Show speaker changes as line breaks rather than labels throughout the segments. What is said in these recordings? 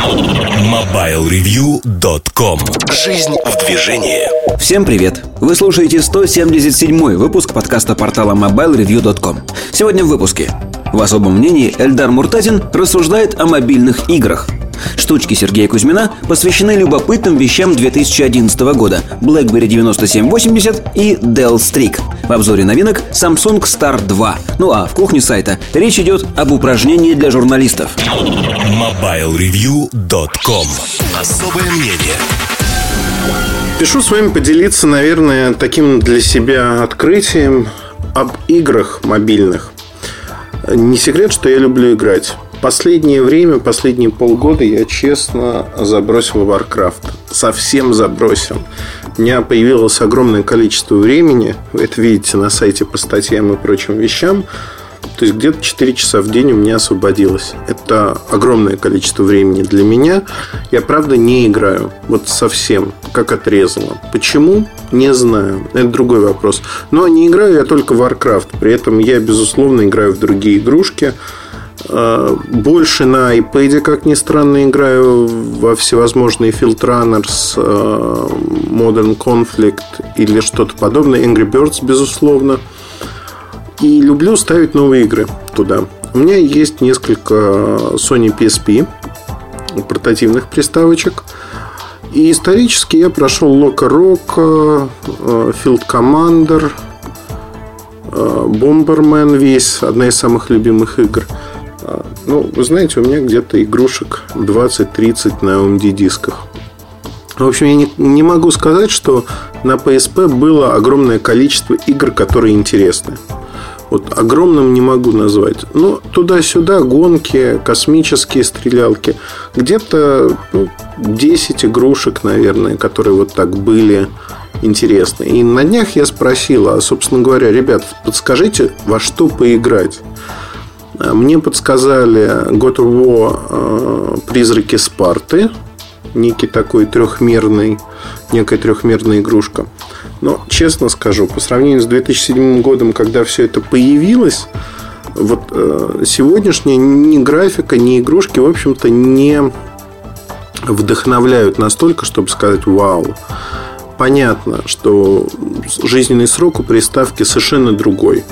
MobileReview.com Жизнь в движении.
Всем привет! Вы слушаете 177-й выпуск подкаста портала MobileReview.com Сегодня в выпуске В особом мнении Эльдар Муртазин рассуждает о мобильных играх – Штучки Сергея Кузьмина посвящены любопытным вещам 2011 года BlackBerry 9780 и Dell Streak. В обзоре новинок Samsung Star 2. Ну а в кухне сайта речь идет об упражнении для журналистов.
MobileReview.com Особое мнение
Пишу с вами поделиться, наверное, таким для себя открытием об играх мобильных. Не секрет, что я люблю играть. Последнее время, последние полгода я честно забросил Warcraft. Совсем забросил. У меня появилось огромное количество времени. Вы это видите на сайте по статьям и прочим вещам. То есть где-то 4 часа в день у меня освободилось. Это огромное количество времени для меня. Я, правда, не играю. Вот совсем. Как отрезало. Почему? Не знаю. Это другой вопрос. Но не играю я только в Warcraft. При этом я, безусловно, играю в другие игрушки. Э, больше на iPad, как ни странно, играю во всевозможные Field Runners, э, Modern Conflict или что-то подобное. Angry Birds, безусловно. И люблю ставить новые игры туда. У меня есть несколько Sony PSP портативных приставочек. И исторически я прошел Loco Rock, э, Field Commander, Bomberman весь, одна из самых любимых игр – а, ну, вы знаете, у меня где-то игрушек 20-30 на AMD дисках. В общем, я не, не могу сказать, что на PSP было огромное количество игр, которые интересны. Вот огромным не могу назвать. Но туда-сюда гонки, космические стрелялки. Где-то ну, 10 игрушек, наверное, которые вот так были интересны. И на днях я спросил, а, собственно говоря, ребят, подскажите, во что поиграть? Мне подсказали God of War э, «Призраки Спарты». Некий такой трехмерный, некая трехмерная игрушка. Но, честно скажу, по сравнению с 2007 годом, когда все это появилось, вот э, сегодняшняя ни графика, ни игрушки, в общем-то, не вдохновляют настолько, чтобы сказать «Вау!». Понятно, что жизненный срок у приставки совершенно другой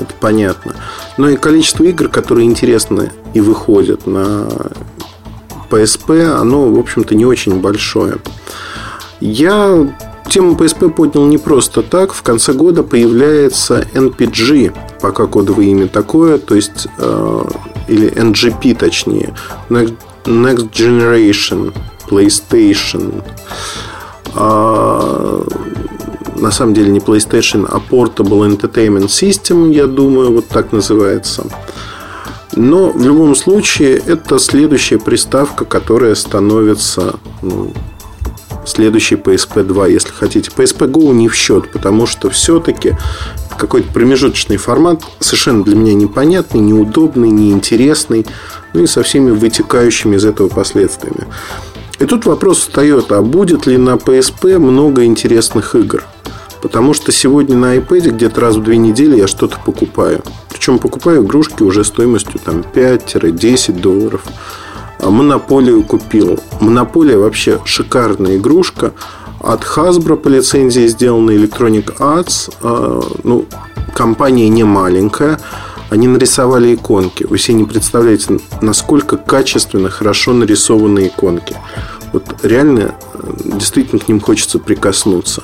это понятно. Но и количество игр, которые интересны и выходят на PSP, оно, в общем-то, не очень большое. Я тему PSP поднял не просто так. В конце года появляется NPG, пока кодовое имя такое, то есть, э, или NGP точнее, Next, Next Generation PlayStation. А, на самом деле не PlayStation, а Portable Entertainment System, я думаю, вот так называется. Но в любом случае это следующая приставка, которая становится ну, следующей PSP 2, если хотите. PSP Go не в счет, потому что все-таки какой-то промежуточный формат совершенно для меня непонятный, неудобный, неинтересный, ну и со всеми вытекающими из этого последствиями. И тут вопрос встает, а будет ли на PSP много интересных игр? Потому что сегодня на iPad где-то раз в две недели я что-то покупаю. Причем покупаю игрушки уже стоимостью там 5-10 долларов. Монополию купил. Монополия вообще шикарная игрушка. От Hasbro по лицензии сделана Electronic Arts. А, ну, компания не маленькая. Они нарисовали иконки. Вы себе не представляете, насколько качественно, хорошо нарисованы иконки. Вот реально, э, действительно к ним хочется прикоснуться.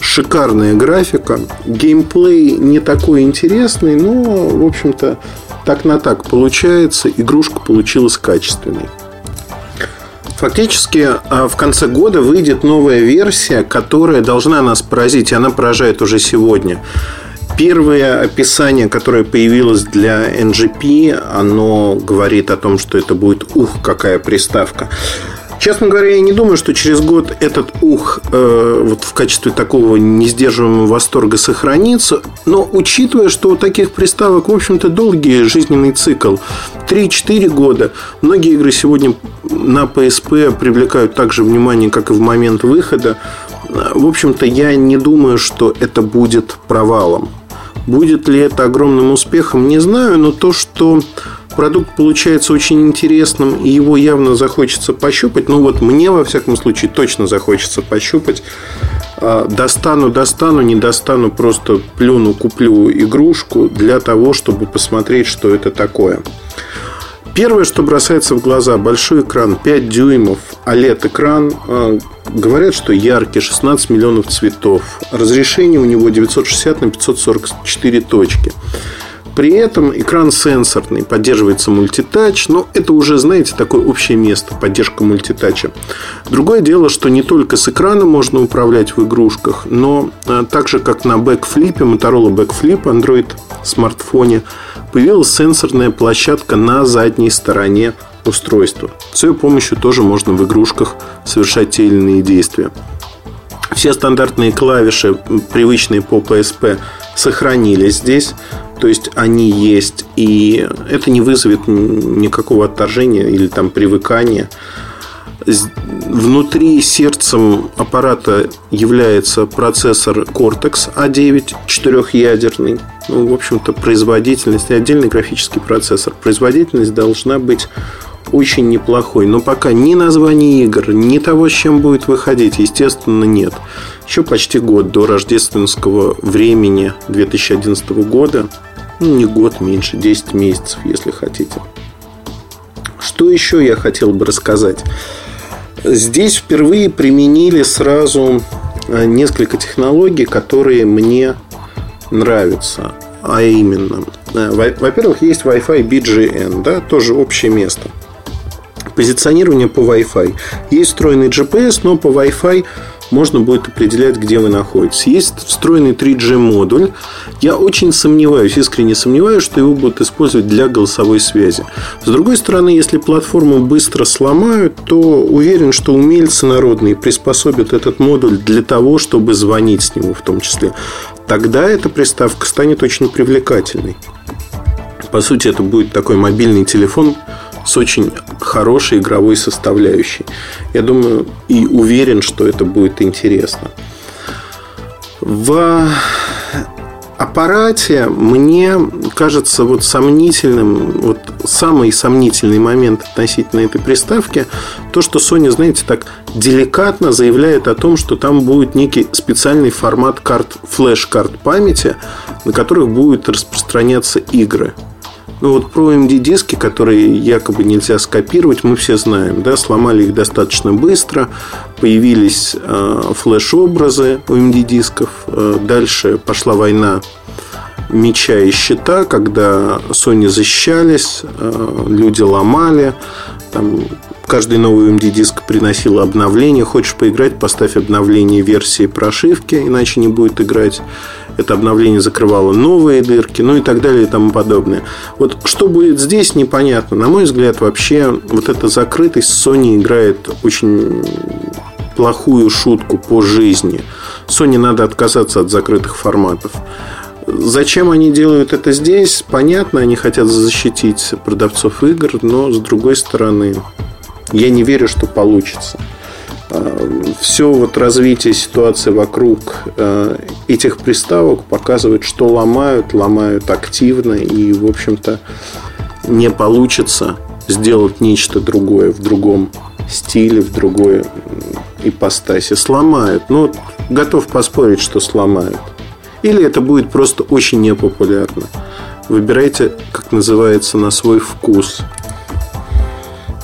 Шикарная графика. Геймплей не такой интересный, но, в общем-то, так на так получается. Игрушка получилась качественной. Фактически а, в конце года выйдет новая версия, которая должна нас поразить, и она поражает уже сегодня. Первое описание, которое появилось для NGP, оно говорит о том, что это будет ух, какая приставка. Честно говоря, я не думаю, что через год этот ух э, вот в качестве такого несдерживаемого восторга сохранится. Но учитывая, что у таких приставок, в общем-то, долгий жизненный цикл 3-4 года, многие игры сегодня на PSP привлекают так же внимание, как и в момент выхода. В общем-то, я не думаю, что это будет провалом. Будет ли это огромным успехом, не знаю, но то, что продукт получается очень интересным, и его явно захочется пощупать. Ну вот мне, во всяком случае, точно захочется пощупать. А, достану, достану, не достану, просто плюну, куплю игрушку для того, чтобы посмотреть, что это такое. Первое, что бросается в глаза, большой экран, 5 дюймов, OLED-экран. А, говорят, что яркий, 16 миллионов цветов. Разрешение у него 960 на 544 точки. При этом экран сенсорный, поддерживается мультитач, но это уже, знаете, такое общее место, поддержка мультитача. Другое дело, что не только с экрана можно управлять в игрушках, но а, так же, как на бэкфлипе, Motorola Backflip, Android смартфоне, появилась сенсорная площадка на задней стороне устройства. С ее помощью тоже можно в игрушках совершать те или иные действия. Все стандартные клавиши, привычные по PSP, сохранились здесь. То есть они есть, и это не вызовет никакого отторжения или там привыкания. Внутри сердцем аппарата является процессор Cortex A9 четырехъядерный. Ну, в общем-то, производительность и отдельный графический процессор. Производительность должна быть очень неплохой. Но пока ни названия игр, ни того, с чем будет выходить, естественно, нет. Еще почти год до рождественского времени 2011 года. Ну, не год, меньше, 10 месяцев, если хотите. Что еще я хотел бы рассказать? Здесь впервые применили сразу э, несколько технологий, которые мне нравятся. А именно, э, во-первых, есть Wi-Fi BGN, да, тоже общее место позиционирование по Wi-Fi. Есть встроенный GPS, но по Wi-Fi можно будет определять, где вы находитесь. Есть встроенный 3G модуль. Я очень сомневаюсь, искренне сомневаюсь, что его будут использовать для голосовой связи. С другой стороны, если платформу быстро сломают, то уверен, что умельцы народные приспособят этот модуль для того, чтобы звонить с него в том числе. Тогда эта приставка станет очень привлекательной. По сути, это будет такой мобильный телефон с очень хорошей игровой составляющей. Я думаю и уверен, что это будет интересно. В аппарате мне кажется вот сомнительным, вот самый сомнительный момент относительно этой приставки, то, что Sony, знаете, так деликатно заявляет о том, что там будет некий специальный формат карт, флеш-карт памяти, на которых будут распространяться игры. Ну вот про MD-диски, которые якобы нельзя скопировать, мы все знаем. Да? Сломали их достаточно быстро. Появились э, флеш-образы у MD-дисков. Э, дальше пошла война меча и щита, когда Sony защищались, э, люди ломали. Там каждый новый MD-диск приносил обновление. Хочешь поиграть, поставь обновление версии прошивки, иначе не будет играть это обновление закрывало новые дырки, ну и так далее и тому подобное. Вот что будет здесь, непонятно. На мой взгляд, вообще вот эта закрытость Sony играет очень плохую шутку по жизни. Sony надо отказаться от закрытых форматов. Зачем они делают это здесь? Понятно, они хотят защитить продавцов игр, но с другой стороны, я не верю, что получится. Э, все вот развитие ситуации вокруг э, этих приставок показывает, что ломают, ломают активно и, в общем-то, не получится сделать нечто другое в другом стиле, в другой ипостаси. Сломают. Ну, готов поспорить, что сломают. Или это будет просто очень непопулярно. Выбирайте, как называется, на свой вкус.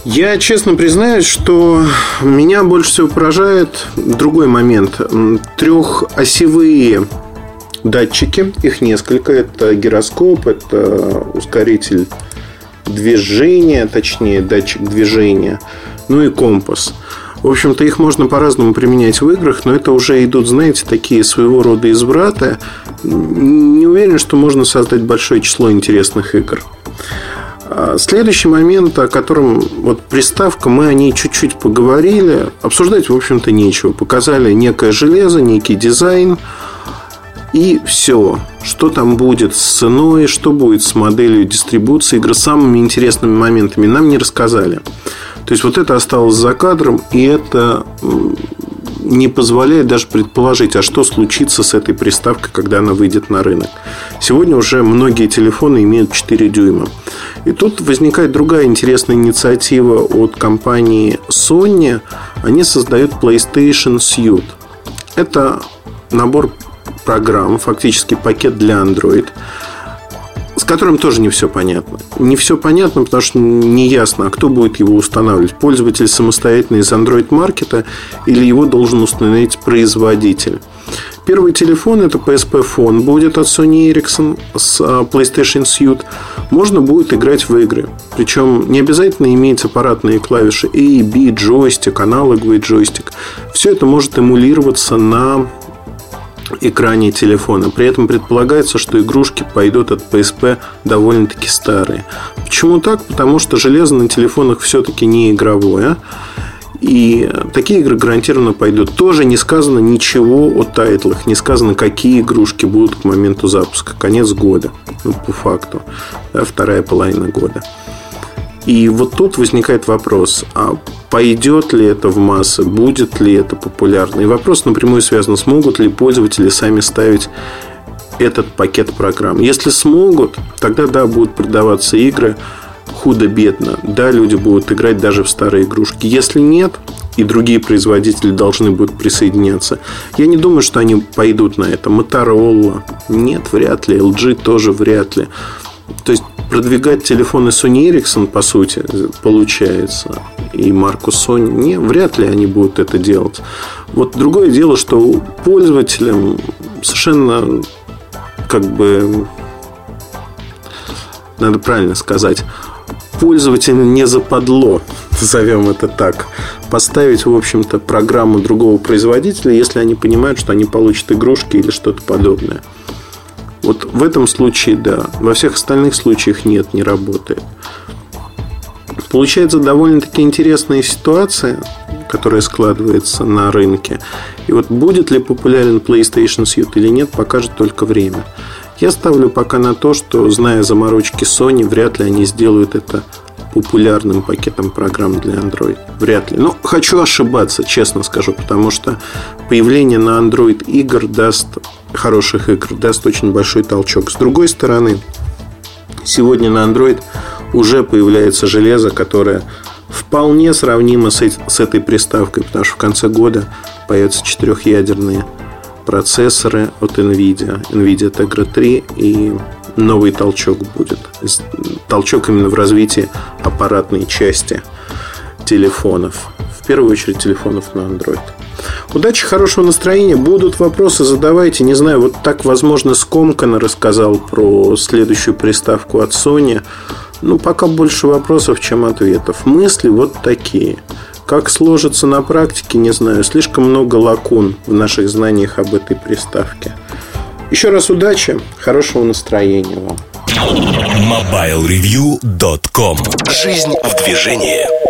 Я честно признаюсь, что меня больше всего поражает другой момент. Трехосевые датчики, их несколько. Это гироскоп, это ускоритель движения, точнее датчик движения, ну и компас. В общем-то, их можно по-разному применять в играх, но это уже идут, знаете, такие своего рода извраты. Не уверен, что можно создать большое число интересных игр. А следующий момент, о котором вот приставка, мы о ней чуть-чуть поговорили. Обсуждать, в общем-то, нечего. Показали некое железо, некий дизайн. И все. Что там будет с ценой, что будет с моделью дистрибуции игры, самыми интересными моментами нам не рассказали. То есть вот это осталось за кадром, и это не позволяет даже предположить, а что случится с этой приставкой, когда она выйдет на рынок. Сегодня уже многие телефоны имеют 4 дюйма. И тут возникает другая интересная инициатива от компании Sony. Они создают PlayStation Suite. Это набор программ, фактически пакет для Android – с которым тоже не все понятно. Не все понятно, потому что не ясно, а кто будет его устанавливать. Пользователь самостоятельно из Android-маркета или его должен установить производитель. Первый телефон это PSP Phone будет от Sony Ericsson с а, PlayStation Suite. Можно будет играть в игры. Причем не обязательно иметь аппаратные клавиши A, B, джойстик, аналоговый джойстик. Все это может эмулироваться на экране телефона. При этом предполагается, что игрушки пойдут от PSP довольно-таки старые. Почему так? Потому что железо на телефонах все-таки не игровое. И такие игры гарантированно пойдут. Тоже не сказано ничего о тайтлах. Не сказано, какие игрушки будут к моменту запуска. Конец года. Ну, по факту. Да, вторая половина года. И вот тут возникает вопрос, а пойдет ли это в массы, будет ли это популярно? И вопрос напрямую связан, смогут ли пользователи сами ставить этот пакет программ. Если смогут, тогда да, будут продаваться игры худо-бедно. Да, люди будут играть даже в старые игрушки. Если нет, и другие производители должны будут присоединяться. Я не думаю, что они пойдут на это. Motorola нет, вряд ли. LG тоже вряд ли. То есть продвигать телефоны Sony Ericsson, по сути, получается, и марку Sony, не, вряд ли они будут это делать. Вот другое дело, что пользователям совершенно как бы надо правильно сказать, пользователю не западло, назовем это так, поставить, в общем-то, программу другого производителя, если они понимают, что они получат игрушки или что-то подобное. Вот в этом случае да. Во всех остальных случаях нет, не работает. Получается довольно-таки интересная ситуация, которая складывается на рынке. И вот будет ли популярен PlayStation Suite или нет, покажет только время. Я ставлю пока на то, что, зная заморочки Sony, вряд ли они сделают это популярным пакетом программ для Android. Вряд ли. Но хочу ошибаться, честно скажу, потому что появление на Android игр даст хороших игр, даст очень большой толчок. С другой стороны, сегодня на Android уже появляется железо, которое вполне сравнимо с, с этой приставкой, потому что в конце года появятся четырехъядерные процессоры от NVIDIA, NVIDIA Tegra 3 и новый толчок будет. Толчок именно в развитии аппаратной части телефонов. В первую очередь телефонов на Android. Удачи, хорошего настроения. Будут вопросы, задавайте. Не знаю, вот так, возможно, скомканно рассказал про следующую приставку от Sony. Ну, пока больше вопросов, чем ответов. Мысли вот такие. Как сложится на практике, не знаю. Слишком много лакун в наших знаниях об этой приставке. Еще раз удачи, хорошего настроения вам.
MobileReview.com Жизнь в движении